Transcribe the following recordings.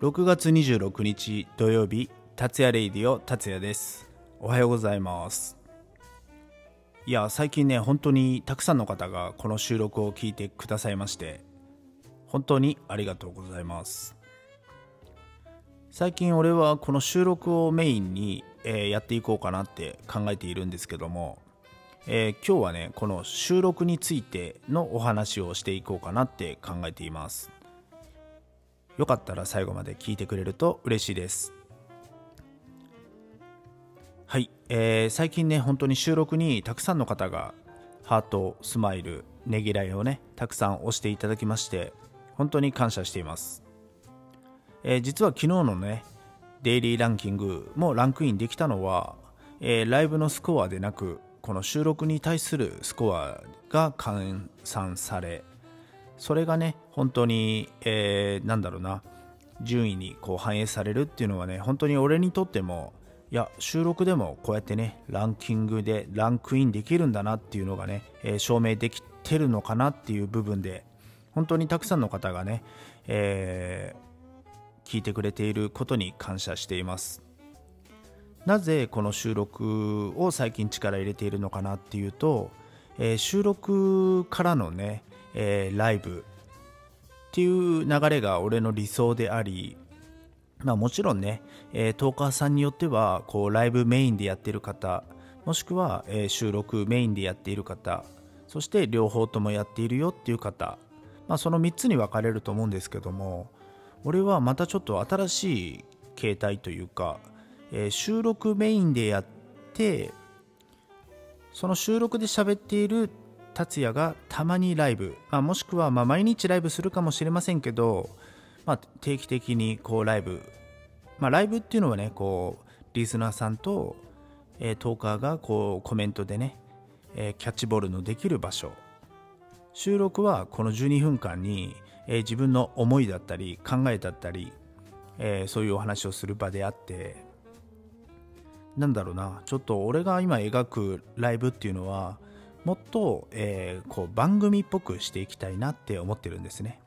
6月26日土曜日達也レイディオ達也です。おはようございます。いや最近ね本当にたくさんの方がこの収録を聞いてくださいまして本当にありがとうございます。最近俺はこの収録をメインに、えやっていこうかなって考えているんですけども、えー今日はねこの収録についてのお話をしていこうかなって考えています。よかったら最後まで聞いてくれると嬉しいです。はい、えー最近ね本当に収録にたくさんの方がハートスマイルねぎらいをねたくさん押していただきまして本当に感謝しています、えー実は昨日のねデイリーランキングもランクインできたのは、えーライブのスコアでなくこの収録に対するスコアが換算されそれがね本当に、えーなんだろうな。順位にこう反映されるっていうのはね本当に俺にとってもいや収録でもこうやってねランキングでランクインできるんだなっていうのがね、えー証明できてるのかなっていう部分で本当にたくさんの方がね、えー聞いてくれていることに感謝しています。なぜこの収録を最近力入れているのかなっていうと、えー収録からのね、えーライブ。っていう流れが俺の理想であり、まあ、もちろんね、えートーカーさんによってはこうライブメインでやってる方もしくは、えー収録メインでやっている方そして両方ともやっているよっていう方、まあ、その3つに分かれると思うんですけども俺はまたちょっと新しい形態というか、えー収録メインでやってその収録で喋っている達也がたまにライブ、まあ、もしくはまあ毎日ライブするかもしれませんけど、まあ、定期的にこうライブ、まあ、ライブっていうのはねこうリスナーさんと、えートーカーがこうコメントでね、えーキャッチボールのできる場所。収録はこの12分間に、えー自分の思いだったり考えだったり、えーそういうお話をする場であって。なんだろうな。ちょっと俺が今描くライブっていうのはもっと、えーこう番組っぽくしていきたいなって思ってるんですね。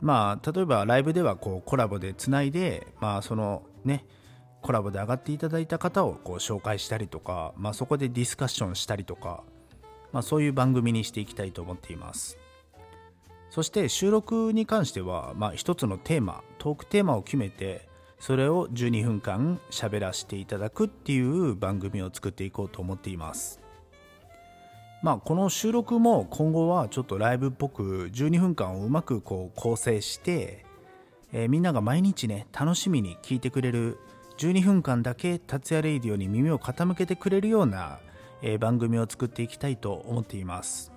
まあ例えばライブではこうコラボでつないでまあそのねコラボで上がっていただいた方をこう紹介したりとか、まあ、そこでディスカッションしたりとか、まあ、そういう番組にしていきたいと思っています。そして収録に関しては、まあ、一つのテーマトークテーマを決めてそれを12分間喋らせていただくっていう番組を作っていこうと思っています。まあこの収録も今後はちょっとライブっぽく12分間をうまくこう構成して、えーみんなが毎日ね楽しみに聞いてくれる12分間だけ達也レイディオに耳を傾けてくれるような、えー番組を作っていきたいと思っています。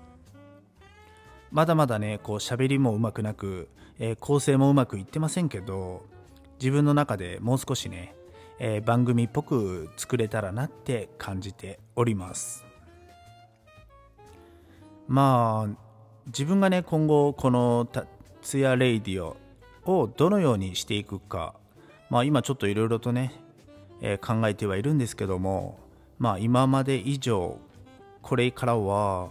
まだまだねこう喋りもうまくなく、えー構成もうまくいってませんけど自分の中でもう少しね、えー番組っぽく作れたらなって感じております。まあ自分がね今後この「タツヤレイディオ」をどのようにしていくかまあ今ちょっといろいろとね、えー考えてはいるんですけどもまあ今まで以上これからは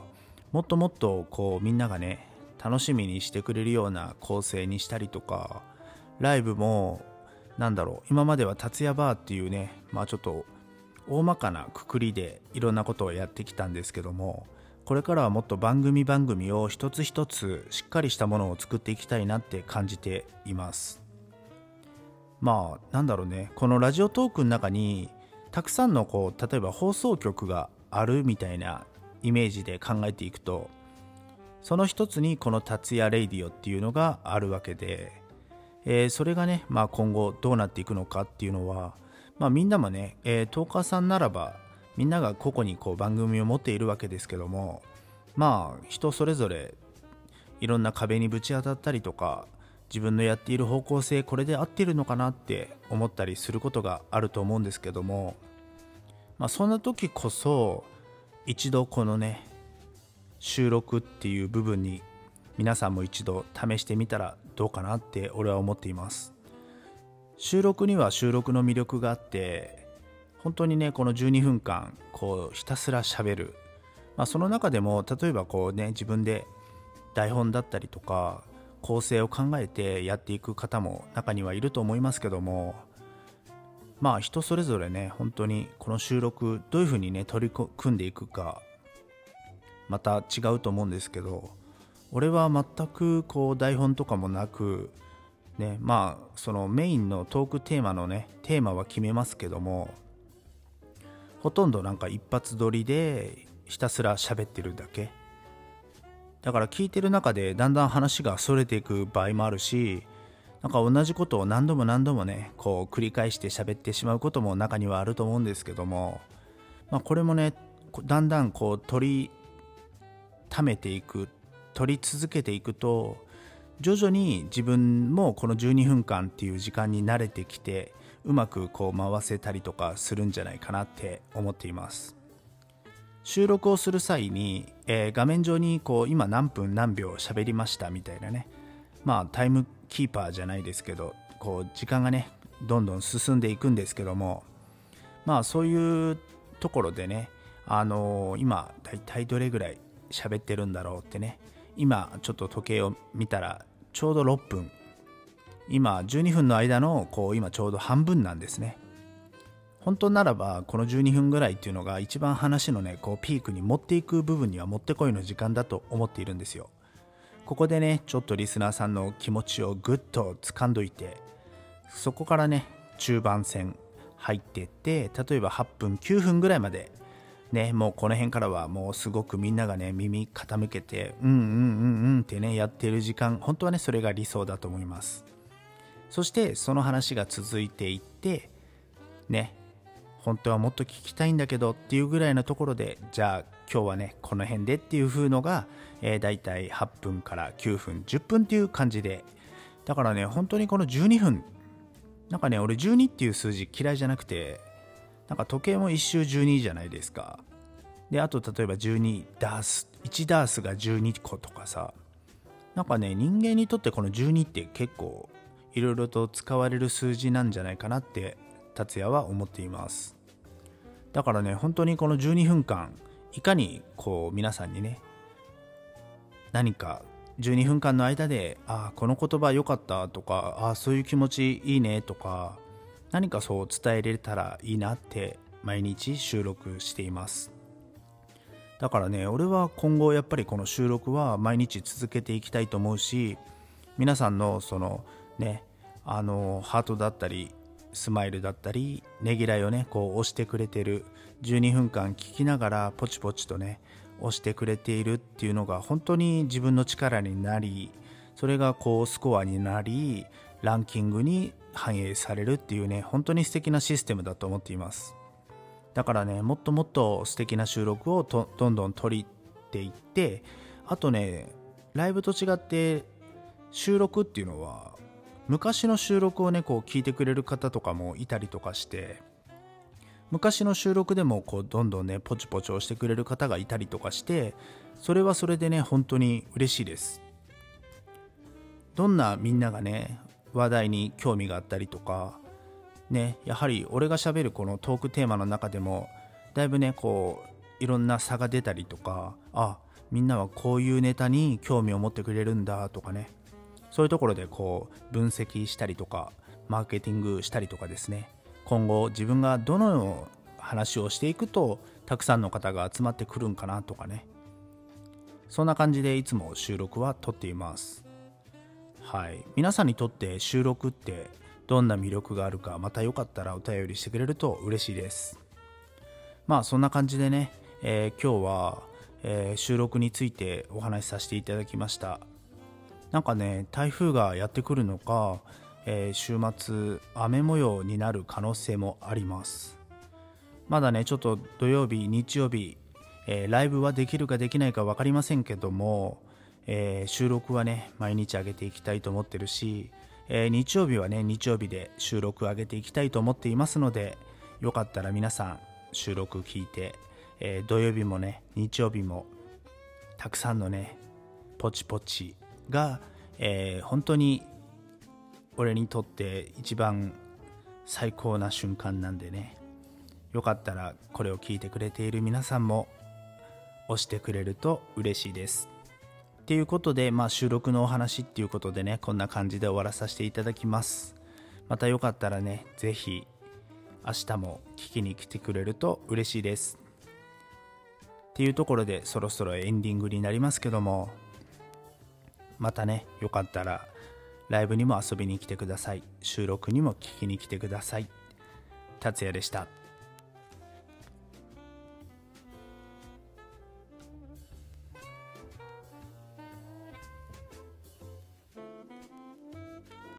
もっともっとこうみんながね楽しみにしてくれるような構成にしたりとかライブもなんだろう今までは達也バーっていうねまあちょっと大まかなくくりでいろんなことをやってきたんですけどもこれからはもっと番組番組を一つ一つしっかりしたものを作っていきたいなって感じています。まあなんだろうね。このラジオトークの中にたくさんのこう例えば放送局があるみたいなイメージで考えていくとその一つにこの達也レイディオっていうのがあるわけで、えーそれがね、まあ、今後どうなっていくのかっていうのは、まあ、みんなもね、えートーカーさんならばみんなが個々にこう番組を持っているわけですけどもまあ人それぞれいろんな壁にぶち当たったりとか自分のやっている方向性これで合ってるのかなって思ったりすることがあると思うんですけども、まあ、そんな時こそ一度このね収録っていう部分に皆さんも一度試してみたらどうかなって俺は思っています。収録には収録の魅力があって本当にねこの12分間こうひたすら喋る、まあ、その中でも例えばこうね自分で台本だったりとか構成を考えてやっていく方も中にはいると思いますけどもまあ人それぞれね本当にこの収録どういうふうにね取り組んでいくかまた違うと思うんですけど俺は全くこう台本とかもなくねまあそのメインのトークテーマのねテーマは決めますけどもほとんどなんか一発撮りでひたすら喋ってるだけ。だから聞いてる中でだんだん話がそれていく場合もあるしなんか同じことを何度も何度もねこう繰り返して喋ってしまうことも中にはあると思うんですけども、まあ、これもねだんだんこう取りためていく取り続けていくと徐々に自分もこの12分間っていう時間に慣れてきてうまくこう回せたりとかするんじゃないかなって思っています。収録をする際に、えー、画面上にこう今何分何秒喋りましたみたいなね。まあタイムキーパーじゃないですけどこう時間がねどんどん進んでいくんですけども。まあそういうところでねあのー、今大体どれぐらい喋ってるんだろうってね。今ちょっと時計を見たらちょうど6分。今12分の間のこう今ちょうど半分なんですね本当ならばこの12分ぐらいっていうのが一番話のねこうピークに持っていく部分にはもってこいの時間だと思っているんですよここでねちょっとリスナーさんの気持ちをぐっと掴んどいてそこからね中盤戦入ってって例えば8分9分ぐらいまでね、もうこの辺からはもうすごくみんながね、耳傾けて、うんうんうんうんってね、やってる時間、本当はね、それが理想だと思います。そしてその話が続いていって、ね、本当はもっと聞きたいんだけどっていうぐらいのところで、じゃあ今日はね、この辺でっていう風のが、えー、大体8分から9分、10分っていう感じで、だからね、本当にこの12分、なんかね、俺12っていう数字嫌いじゃなくて、なんか時計も1周12じゃないですか。で、あと例えば12ダース、1ダースが12個とかさ、なんかね、人間にとってこの12って結構いろいろと使われる数字なんじゃないかなって達也は思っています。だからね、本当にこの12分間、いかにこう皆さんにね、何か12分間の間で、ああ、この言葉良かったとか、ああ、そういう気持ちいいねとか、何かそう伝えれたらいいなって毎日収録していますだからね俺は今後やっぱりこの収録は毎日続けていきたいと思うし皆さんのそのねあのハートだったりスマイルだったりねぎらいをねこう押してくれてる。12分間聞きながらポチポチとね押してくれているっていうのが本当に自分の力になりそれがこうスコアになりランキングに反映されるっていうね本当に素敵なシステムだと思っています。だからねもっともっと素敵な収録をどんどん撮りっていってあとねライブと違って収録っていうのは昔の収録をねこう聞いてくれる方とかもいたりとかして昔の収録でもこうどんどんねポチポチ押してくれる方がいたりとかしてそれはそれでね本当に嬉しいです。どんなみんながね話題に興味があったりとかねやはり俺がしゃべるこのトークテーマの中でもだいぶねこういろんな差が出たりとかあみんなはこういうネタに興味を持ってくれるんだとかねそういうところでこう分析したりとかマーケティングしたりとかですね。今後自分がどのような話をしていくとたくさんの方が集まってくるんかなとかね。そんな感じでいつも収録は撮っています。はい、皆さんにとって収録ってどんな魅力があるかまたよかったらお便りしてくれると嬉しいです。まあそんな感じでね、えー、今日は、えー、収録についてお話しさせていただきました。なんかね台風がやってくるのか、えー、週末雨模様になる可能性もあります。まだねちょっと土曜日日曜日、えライブはできるかできないか分かりませんけどもえー、収録はね毎日上げていきたいと思ってるし、えー、日曜日はね日曜日で収録上げていきたいと思っていますのでよかったら皆さん収録聞いて、えー、土曜日もね日曜日もたくさんのねポチポチが、え本当に俺にとって一番最高な瞬間なんでね。よかったらこれを聞いてくれている皆さんも押してくれると嬉しいです。っていうことで、まあ、収録のお話っていうことでねこんな感じで終わらさせていただきます。またよかったらね是非明日も聞きに来てくれると嬉しいです。っていうところでそろそろエンディングになりますけどもまたねよかったらライブにも遊びに来てください。収録にも聞きに来てください。達也でした。